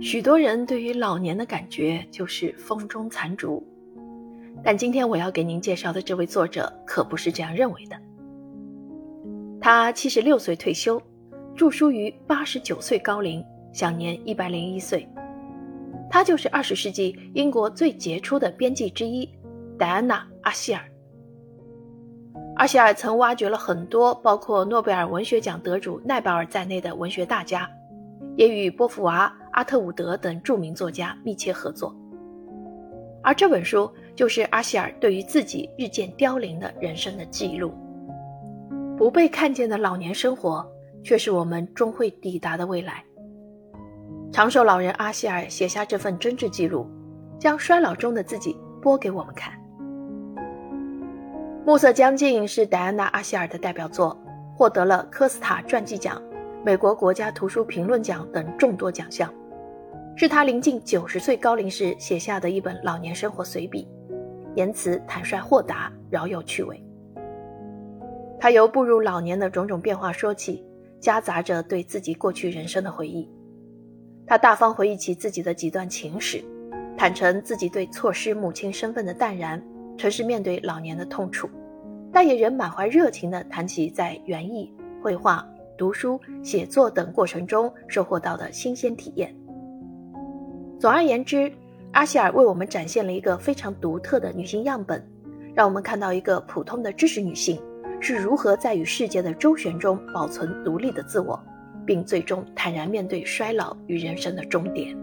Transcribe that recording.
许多人对于老年的感觉就是风中残烛，但今天我要给您介绍的这位作者可不是这样认为的。他七十六岁退休，著书于八十九岁高龄，享年一百零一岁。他就是二十世纪英国最杰出的编辑之一，戴安娜·阿希尔。阿希尔曾挖掘了很多包括诺贝尔文学奖得主奈保尔在内的文学大家，也与波伏娃、阿特伍德等著名作家密切合作。而这本书就是阿希尔对于自己日渐凋零的人生的记录。不被看见的老年生活，却是我们终会抵达的未来。长寿老人阿希尔写下这份真挚记录，将衰老中的自己播给我们看。《暮色将近》是戴安娜·阿希尔的代表作，获得了科斯塔传记奖、美国国家图书评论奖等众多奖项，是他临近九十岁高龄时写下的一本老年生活随笔，言辞坦率豁达，饶有趣味。他由步入老年的种种变化说起，夹杂着对自己过去人生的回忆。他大方回忆起自己的几段情史，坦诚自己对错失母亲身份的淡然，诚实面对老年的痛楚，但也仍满怀热情地谈起在园艺、绘画、读书、写作等过程中收获到的新鲜体验。总而言之，阿希尔为我们展现了一个非常独特的女性样本，让我们看到一个普通的知识女性。是如何在与世界的周旋中保存独立的自我，并最终坦然面对衰老与人生的终点。